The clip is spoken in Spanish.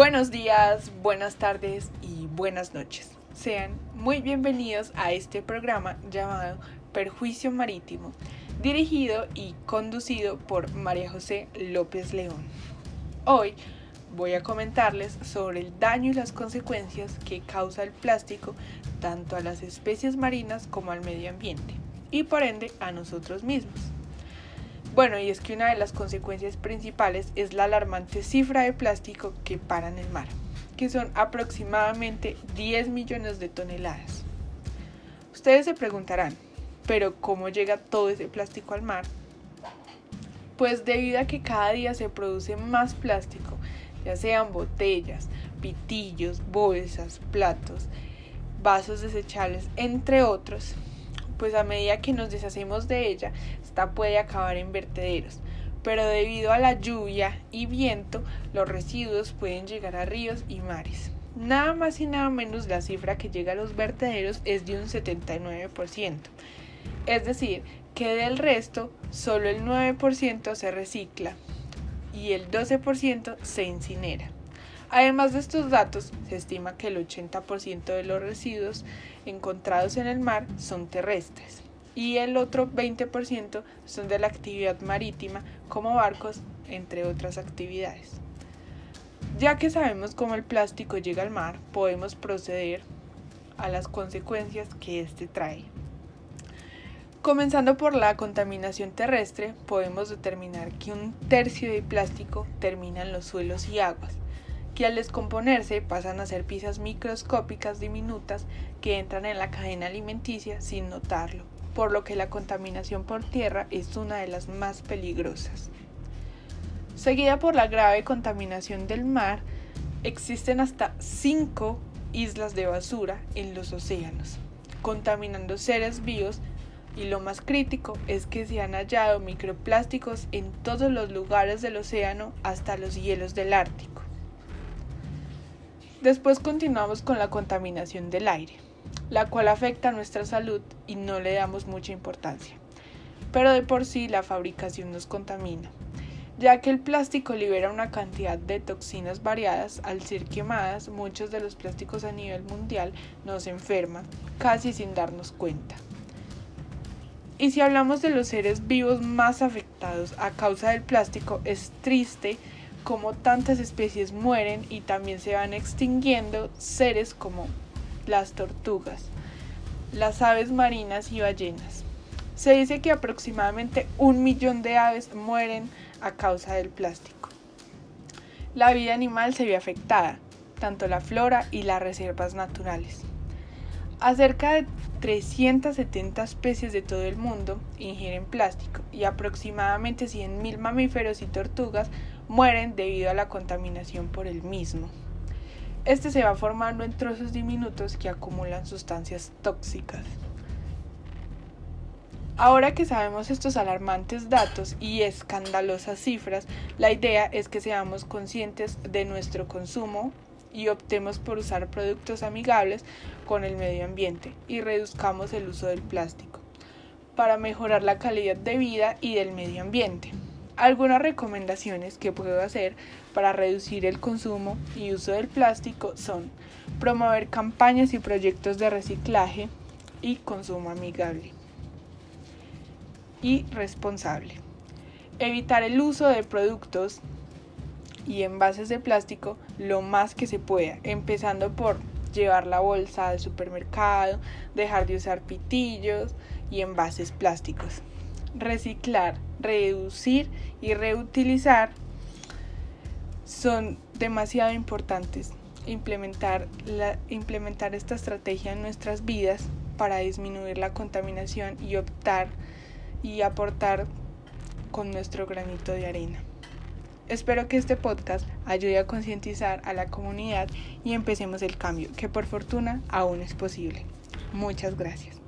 Buenos días, buenas tardes y buenas noches. Sean muy bienvenidos a este programa llamado Perjuicio Marítimo, dirigido y conducido por María José López León. Hoy voy a comentarles sobre el daño y las consecuencias que causa el plástico tanto a las especies marinas como al medio ambiente y por ende a nosotros mismos. Bueno, y es que una de las consecuencias principales es la alarmante cifra de plástico que para en el mar, que son aproximadamente 10 millones de toneladas. Ustedes se preguntarán, pero ¿cómo llega todo ese plástico al mar? Pues debido a que cada día se produce más plástico, ya sean botellas, pitillos, bolsas, platos, vasos desechables, entre otros, pues a medida que nos deshacemos de ella, esta puede acabar en vertederos. Pero debido a la lluvia y viento, los residuos pueden llegar a ríos y mares. Nada más y nada menos la cifra que llega a los vertederos es de un 79%. Es decir, que del resto solo el 9% se recicla y el 12% se incinera. Además de estos datos, se estima que el 80% de los residuos encontrados en el mar son terrestres y el otro 20% son de la actividad marítima como barcos, entre otras actividades. Ya que sabemos cómo el plástico llega al mar, podemos proceder a las consecuencias que éste trae. Comenzando por la contaminación terrestre, podemos determinar que un tercio de plástico termina en los suelos y aguas, que al descomponerse pasan a ser piezas microscópicas diminutas que entran en la cadena alimenticia sin notarlo, por lo que la contaminación por tierra es una de las más peligrosas. Seguida por la grave contaminación del mar, existen hasta 5 islas de basura en los océanos, contaminando seres vivos y lo más crítico es que se han hallado microplásticos en todos los lugares del océano hasta los hielos del Ártico. Después continuamos con la contaminación del aire, la cual afecta a nuestra salud y no le damos mucha importancia. Pero de por sí la fabricación nos contamina, ya que el plástico libera una cantidad de toxinas variadas al ser quemadas, muchos de los plásticos a nivel mundial nos enferman, casi sin darnos cuenta. Y si hablamos de los seres vivos más afectados a causa del plástico, es triste como tantas especies mueren y también se van extinguiendo seres como las tortugas, las aves marinas y ballenas. Se dice que aproximadamente un millón de aves mueren a causa del plástico. La vida animal se ve afectada, tanto la flora y las reservas naturales. Acerca de 370 especies de todo el mundo ingieren plástico y aproximadamente 100.000 mamíferos y tortugas mueren debido a la contaminación por el mismo. Este se va formando en trozos diminutos que acumulan sustancias tóxicas. Ahora que sabemos estos alarmantes datos y escandalosas cifras, la idea es que seamos conscientes de nuestro consumo y optemos por usar productos amigables con el medio ambiente y reduzcamos el uso del plástico para mejorar la calidad de vida y del medio ambiente. Algunas recomendaciones que puedo hacer para reducir el consumo y uso del plástico son promover campañas y proyectos de reciclaje y consumo amigable y responsable. Evitar el uso de productos y envases de plástico lo más que se pueda, empezando por llevar la bolsa al supermercado, dejar de usar pitillos y envases plásticos reciclar, reducir y reutilizar son demasiado importantes. Implementar, la, implementar esta estrategia en nuestras vidas para disminuir la contaminación y optar y aportar con nuestro granito de arena. Espero que este podcast ayude a concientizar a la comunidad y empecemos el cambio, que por fortuna aún es posible. Muchas gracias.